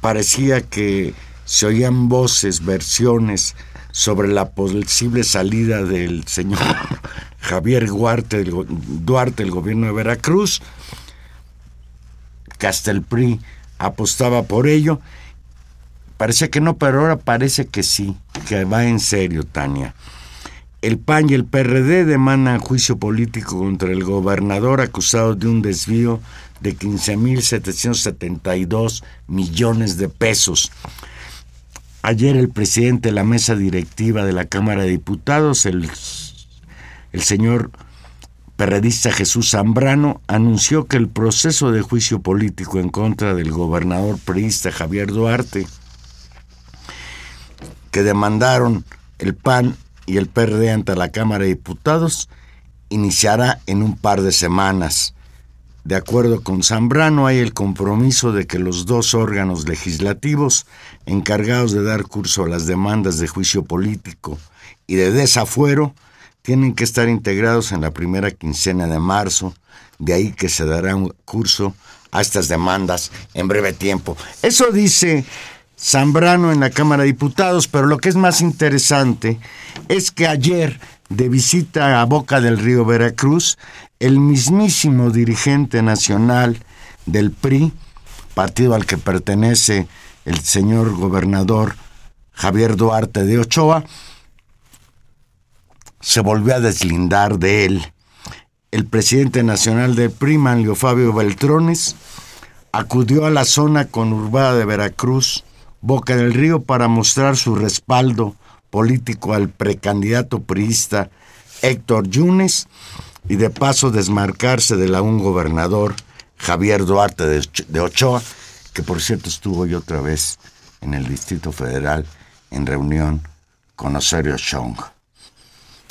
parecía que se oían voces, versiones sobre la posible salida del señor Javier Duarte, el, Duarte, el gobierno de Veracruz. Castelpri apostaba por ello. Parecía que no, pero ahora parece que sí, que va en serio, Tania. El PAN y el PRD demandan juicio político contra el gobernador acusado de un desvío de 15.772 millones de pesos. Ayer el presidente de la mesa directiva de la Cámara de Diputados, el, el señor perredista Jesús Zambrano, anunció que el proceso de juicio político en contra del gobernador priista Javier Duarte, que demandaron el PAN y el PRD ante la Cámara de Diputados iniciará en un par de semanas. De acuerdo con Zambrano, hay el compromiso de que los dos órganos legislativos encargados de dar curso a las demandas de juicio político y de desafuero tienen que estar integrados en la primera quincena de marzo, de ahí que se dará un curso a estas demandas en breve tiempo. Eso dice Zambrano en la Cámara de Diputados, pero lo que es más interesante es que ayer, de visita a Boca del Río Veracruz, el mismísimo dirigente nacional del PRI, partido al que pertenece el señor gobernador Javier Duarte de Ochoa, se volvió a deslindar de él. El presidente nacional del PRI, Manlio Fabio Beltrones, acudió a la zona conurbada de Veracruz, Boca del Río, para mostrar su respaldo político al precandidato priista Héctor Yunes y de paso desmarcarse de la un gobernador Javier Duarte de, Och- de Ochoa, que por cierto estuvo hoy otra vez en el Distrito Federal en reunión con Osorio Chong.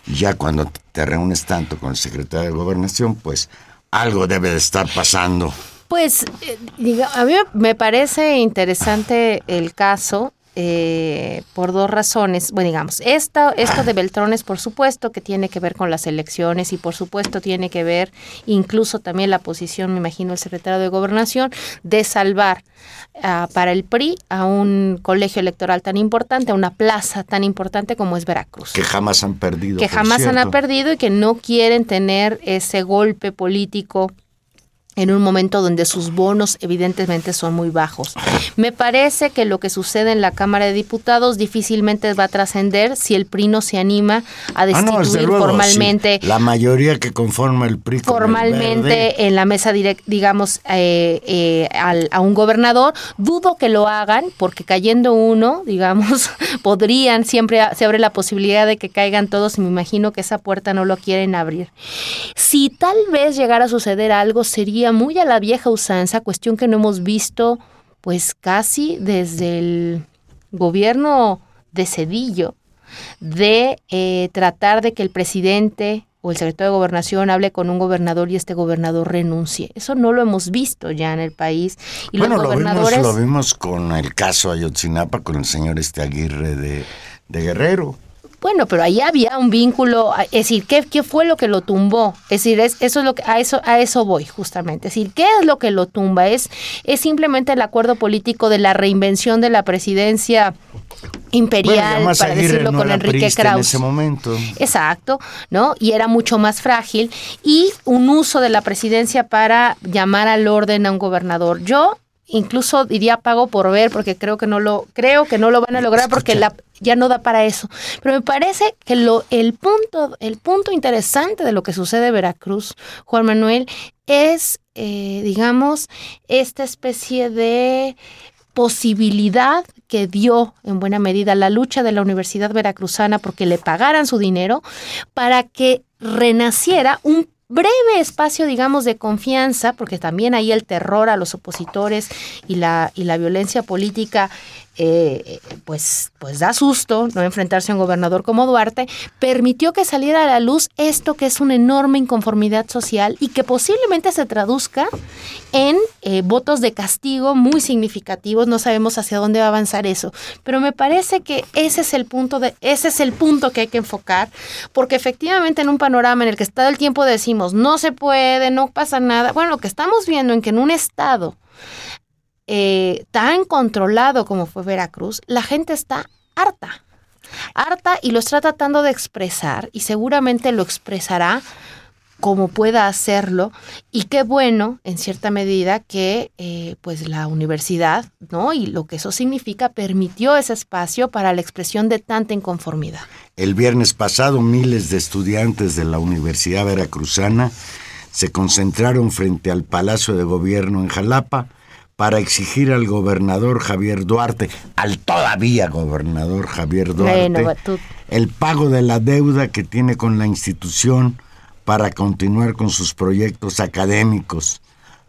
Ya cuando te reúnes tanto con el secretario de Gobernación, pues algo debe de estar pasando. Pues eh, diga, a mí me parece interesante el caso eh, por dos razones. Bueno, digamos, esto, esto de Beltrones, por supuesto, que tiene que ver con las elecciones y por supuesto tiene que ver incluso también la posición, me imagino, del secretario de Gobernación, de salvar ah, para el PRI a un colegio electoral tan importante, a una plaza tan importante como es Veracruz Que jamás han perdido. que jamás han perdido y que no quieren tener ese golpe político en un momento donde sus bonos evidentemente son muy bajos. Me parece que lo que sucede en la Cámara de Diputados difícilmente va a trascender si el PRI no se anima a Ah, destituir no, desde luego, formalmente sí. La mayoría que conforma el PRI. el formalmente en la mesa direct, digamos, eh, eh, al- a un gobernador. Dudo que lo hagan porque cayendo uno, digamos, podrían, siempre se abre la posibilidad de que caigan todos y me imagino que esa puerta no lo quieren abrir. Si tal vez llegara a suceder algo, sería muy a la vieja usanza, cuestión que no hemos visto pues casi desde el gobierno de Cedillo, de eh, tratar de que el presidente o el secretario de gobernación hable con un gobernador y este gobernador renuncie. Eso no lo hemos visto ya en el país. Y bueno, los lo vimos, lo vimos con el caso Ayotzinapa, con el señor este Aguirre de, de Guerrero. Bueno, pero ahí había un vínculo, es decir, ¿qué, qué fue lo que lo tumbó? Es decir, es, eso es lo que, a eso, a eso voy, justamente. Es decir, ¿qué es lo que lo tumba? Es, es simplemente el acuerdo político de la reinvención de la presidencia imperial, Bueno, para decirlo no con Enrique priista en Krauss. ese momento. Exacto, ¿no? Y era mucho más frágil. Y un uso de la presidencia para llamar al orden a un gobernador. Yo incluso diría pago por ver porque creo que no lo creo que no lo van a lograr porque la ya no da para eso. Pero me parece que lo el punto el punto interesante de lo que sucede en Veracruz, Juan Manuel, es eh, digamos esta especie de posibilidad que dio en buena medida la lucha de la Universidad Veracruzana porque le pagaran su dinero para que renaciera un breve espacio, digamos, de confianza, porque también ahí el terror a los opositores y la, y la violencia política, eh, pues, pues da susto, no enfrentarse a un gobernador como Duarte, permitió que saliera a la luz esto que es una enorme inconformidad social y que posiblemente se traduzca en eh, votos de castigo muy significativos. No sabemos hacia dónde va a avanzar eso, pero me parece que ese es el punto de, ese es el punto que hay que enfocar, porque efectivamente en un panorama en el que todo el tiempo decimos no se puede, no pasa nada. Bueno, lo que estamos viendo en que en un estado eh, tan controlado como fue Veracruz, la gente está harta, harta y lo está tratando de expresar y seguramente lo expresará como pueda hacerlo. Y qué bueno en cierta medida que eh, pues la universidad no y lo que eso significa permitió ese espacio para la expresión de tanta inconformidad. El viernes pasado miles de estudiantes de la Universidad Veracruzana se concentraron frente al Palacio de Gobierno en Jalapa para exigir al gobernador Javier Duarte, al todavía gobernador Javier Duarte, Bueno, tú- el pago de la deuda que tiene con la institución para continuar con sus proyectos académicos.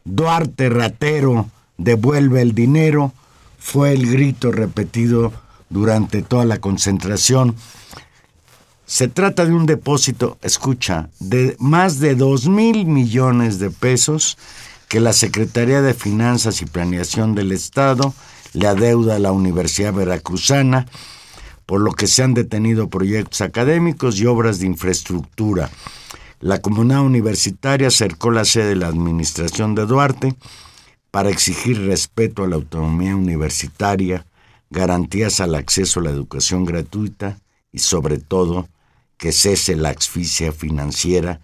Duarte ratero, devuelve el dinero, fue el grito repetido durante toda la concentración. Se trata de un depósito, escucha, de más de 2 mil millones de pesos que la Secretaría de Finanzas y Planeación del Estado le adeuda a la Universidad Veracruzana, por lo que se han detenido proyectos académicos y obras de infraestructura. La comunidad universitaria acercó la sede de la Administración de Duarte para exigir respeto a la autonomía universitaria, garantías al acceso a la educación gratuita y sobre todo que cese la asfixia financiera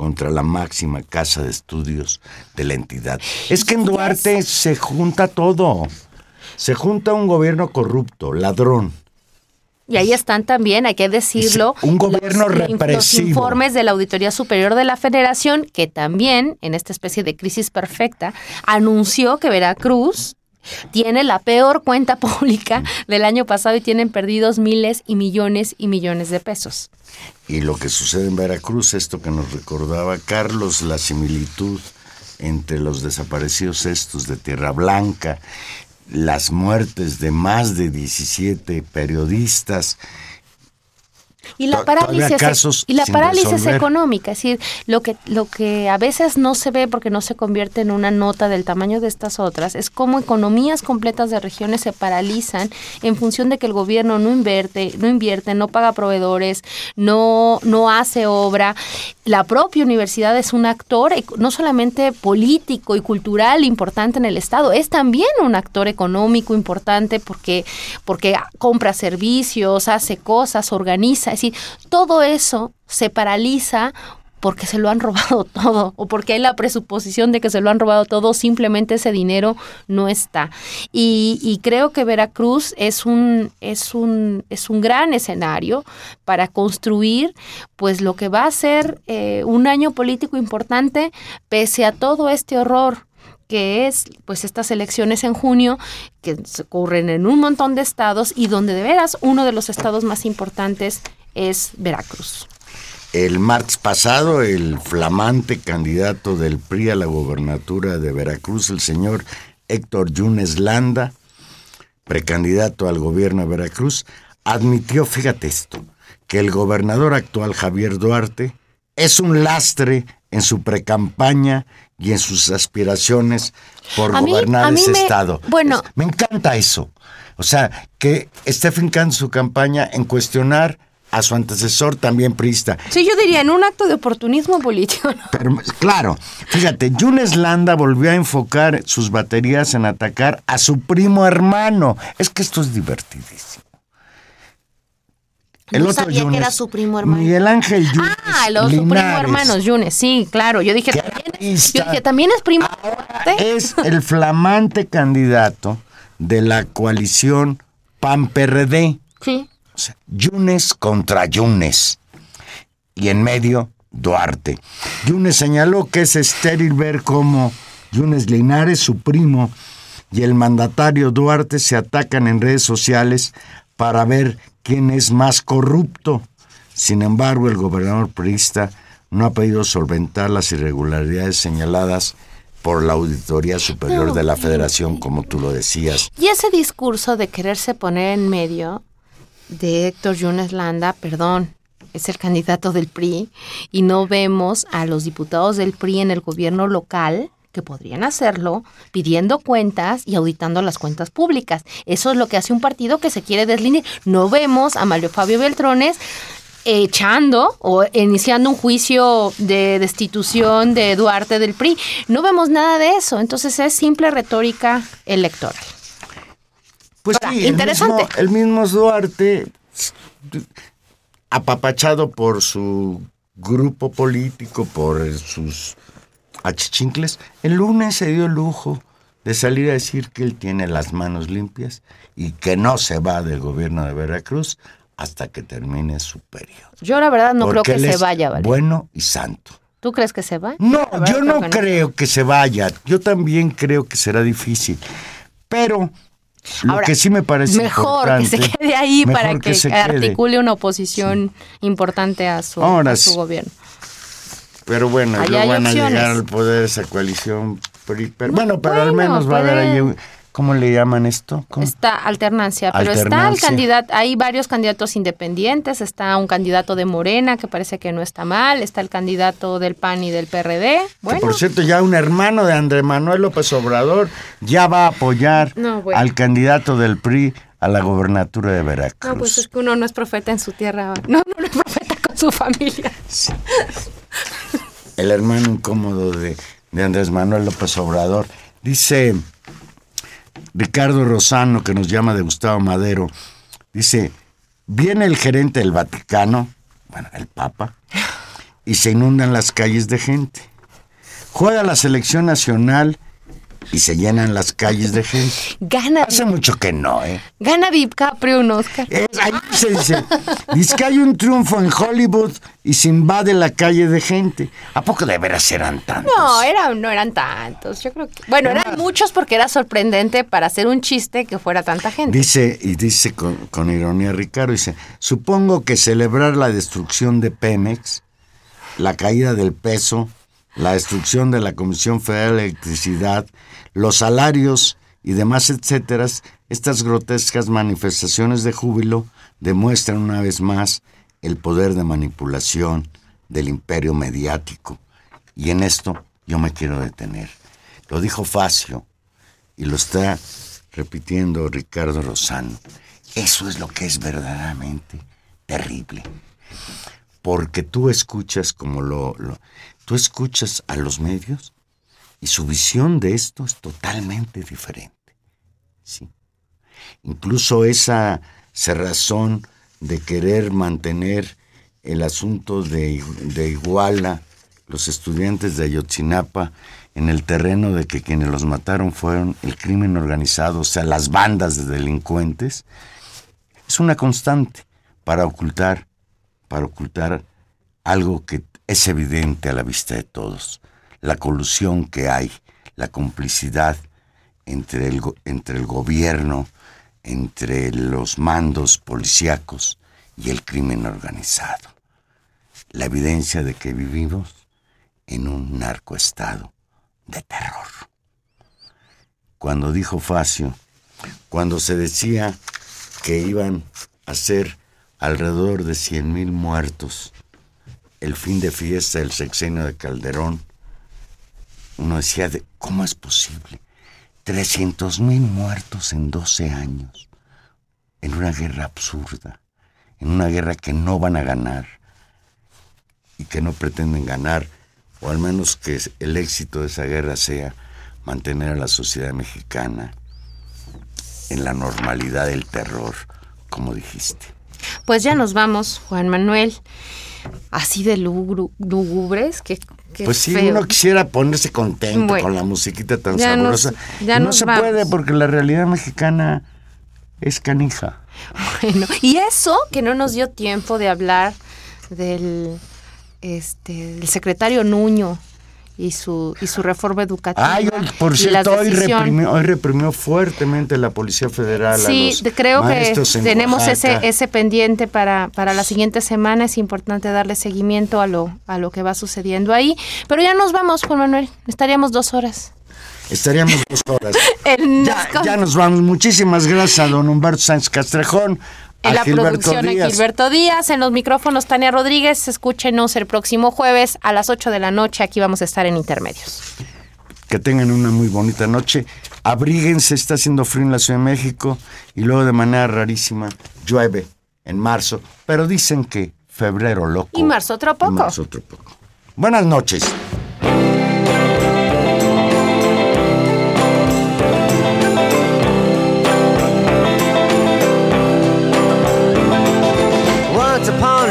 contra la máxima casa de estudios de la entidad. Es que en Duarte se junta todo. Se junta un gobierno corrupto, ladrón, Y ahí están también, hay que decirlo, un gobierno los, represivo. los informes de la Auditoría Superior de la Federación, que también, en esta especie de crisis perfecta, anunció que Veracruz tiene la peor cuenta pública del año pasado y tienen perdidos miles y millones y millones de pesos. Y lo que sucede en Veracruz, esto que nos recordaba Carlos, la similitud entre los desaparecidos estos de Tierra Blanca, las muertes de más de 17 periodistas, Y la parálisis, y la parálisis económica, es decir, lo que, lo que a veces no se ve porque no se convierte en una nota del tamaño de estas otras, es cómo economías completas de regiones se paralizan en función de que el gobierno no invierte, no invierte, no paga proveedores, no, no hace obra. La propia universidad es un actor no solamente político y cultural importante en el Estado, es también un actor económico importante porque, porque compra servicios, hace cosas, organiza. Es decir, todo eso se paraliza porque se lo han robado todo o porque hay la presuposición de que se lo han robado todo, simplemente ese dinero no está. Y, y creo que Veracruz es un, es un, es un gran escenario para construir pues lo que va a ser eh, un año político importante pese a todo este horror que es pues estas elecciones en junio que se ocurren en un montón de estados y donde de veras uno de los estados más importantes es Veracruz. El martes pasado, el flamante candidato del PRI a la gobernatura de Veracruz, el señor Héctor Yunes Landa, precandidato al gobierno de Veracruz, admitió, fíjate esto, que el gobernador actual Javier Duarte es un lastre en su precampaña y en sus aspiraciones por A gobernar mí ese me- estado. bueno. Me encanta eso. O sea, que esté fincando su campaña en cuestionar a su antecesor también priista. Sí, yo diría en un acto de oportunismo político. ¿no? Pero, claro, fíjate, Yunes Landa volvió a enfocar sus baterías en atacar a su primo hermano. Es que esto es divertidísimo. No sabía que era su primo hermano. Miguel Ángel Yunes Ah, los su primo hermanos Yunes, sí, claro. Yo dije, también, artista. yo dije, también es primo. Es el flamante candidato de la coalición PAN-PRD. Sí. Yunes contra Yunes. Y en medio, Duarte. Yunes señaló que es estéril ver cómo Yunes Linares, su primo, y el mandatario Duarte se atacan en redes sociales para ver quién es más corrupto. Sin embargo, el gobernador priista no ha podido solventar las irregularidades señaladas por la Auditoría Superior de la. Federación, como tú lo decías. Y ese discurso de quererse poner en medio de Héctor Yunes Landa, perdón, es el candidato del PRI, y no vemos a los diputados del PRI en el gobierno local que podrían hacerlo pidiendo cuentas y auditando las cuentas públicas. Eso es lo que hace un partido que se quiere deslindar. No vemos a Mario Fabio Beltrones echando o iniciando un juicio de destitución de Duarte del PRI. No vemos nada de eso. Entonces es simple retórica electoral. Pues Ahora, sí, el interesante. mismo- El mismo, Duarte, apapachado por su grupo político, por eh, sus achichincles, el lunes se dio el lujo de salir a decir que él tiene las manos limpias y que no se va del gobierno de Veracruz hasta que termine su periodo. Yo la verdad no Porque creo que él se vaya, ¿vale? Bueno y santo. ¿Tú crees que se va? No, yo no que creo que se vaya. Yo también creo que será difícil. Pero lo Ahora, que sí me parece mejor que se quede ahí para que, quede. articule una oposición importante a su, Ahora a su sí. gobierno. Pero bueno, hay van a llegar al poder esa coalición. Pero- bueno, pero al menos va a haber ahí, un- ¿cómo le llaman esto? ¿Cómo? Está alternancia, pero está el candidato, hay varios candidatos independientes, está un candidato de Morena que parece que no está mal, está el candidato del PAN y del PRD. Que, Bueno, por cierto, ya un hermano de Andrés Manuel López Obrador ya va a apoyar No, bueno. al candidato del PRI a la gobernatura de Veracruz. no, pues es que uno no es profeta en su tierra. No, no es profeta con su familia. Sí. El hermano incómodo de, de Andrés Manuel López Obrador. Dice Ricardo Rosano, que nos llama de Gustavo Madero, dice, viene el gerente del Vaticano, bueno, el Papa, y se inundan las calles de gente. Juega la selección nacional y se llenan las calles de gente. Gana, Hace mucho que no, ¿eh? gana DiCaprio un Oscar. Es- ahí se dice, dice que hay un triunfo en Hollywood y se invade la calle de gente. ¿A poco de veras eran tantos? No, era, no eran tantos. Yo creo que. Bueno, eran muchos porque era sorprendente para hacer un chiste que fuera tanta gente. Dice, y dice con, con ironía Ricardo, dice, supongo que celebrar la destrucción de Pemex, la caída del peso, la destrucción de la Comisión Federal de Electricidad, los salarios y demás, etcétera, estas grotescas manifestaciones de júbilo demuestran una vez más el poder de manipulación del imperio mediático. Y en esto yo me quiero detener. Lo dijo Facio y lo está repitiendo Ricardo Rosano. Eso es lo que es verdaderamente terrible. Porque tú escuchas como lo, tú escuchas a los medios y su visión de esto es totalmente diferente. Sí. Incluso esa cerrazón de querer mantener el asunto de, de Iguala, los estudiantes de Ayotzinapa, en el terreno de que quienes los mataron fueron el crimen organizado, o sea, las bandas de delincuentes, es una constante para ocultar, para ocultar algo que es evidente a la vista de todos, la colusión que hay, la complicidad entre el, entre el gobierno, entre los mandos policíacos y el crimen organizado. La evidencia de que vivimos en un narcoestado de terror. Cuando dijo Facio, cuando se decía que iban a ser alrededor de 100 mil muertos el fin de fiesta del sexenio de Calderón, uno decía, de, ¿cómo es posible? 300 mil muertos en 12 años, en una guerra absurda, en una guerra que no van a ganar y que no pretenden ganar, o al menos que el éxito de esa guerra sea mantener a la sociedad mexicana en la normalidad del terror, como dijiste. Pues ya nos vamos, Juan Manuel. Así de lúgubres, que, Pues sí, feo. uno quisiera ponerse contento Bueno. con la musiquita tan Ya nos- sabrosa. ya Y no nos se vamos. puede porque la realidad mexicana es canija. Bueno, y eso que no nos dio tiempo de hablar del, este, del secretario Nuño y su, y su reforma educativa. Ay, hoy, por cierto, hoy reprimió, hoy reprimió fuertemente la Policía Federal. a Sí, los de- creo que tenemos ese, ese pendiente para, para la siguiente semana. Es importante darle seguimiento a lo, a lo que va sucediendo ahí. Pero ya nos vamos, Juan Manuel. Estaríamos dos horas. Estaríamos dos horas. Ya, ya nos vamos. Muchísimas gracias a don Humberto Sánchez Castrejón. En a la Gilberto producción Díaz. Gilberto Díaz, en los micrófonos Tania Rodríguez. Escúchenos el próximo jueves a las 8 de la noche. Aquí vamos a estar en Intermedios. Que tengan una muy bonita noche. Abríguense, está haciendo frío en la Ciudad de México y luego de manera rarísima llueve en marzo. Pero dicen que febrero loco. Y marzo otro poco. y marzo otro poco. Buenas noches.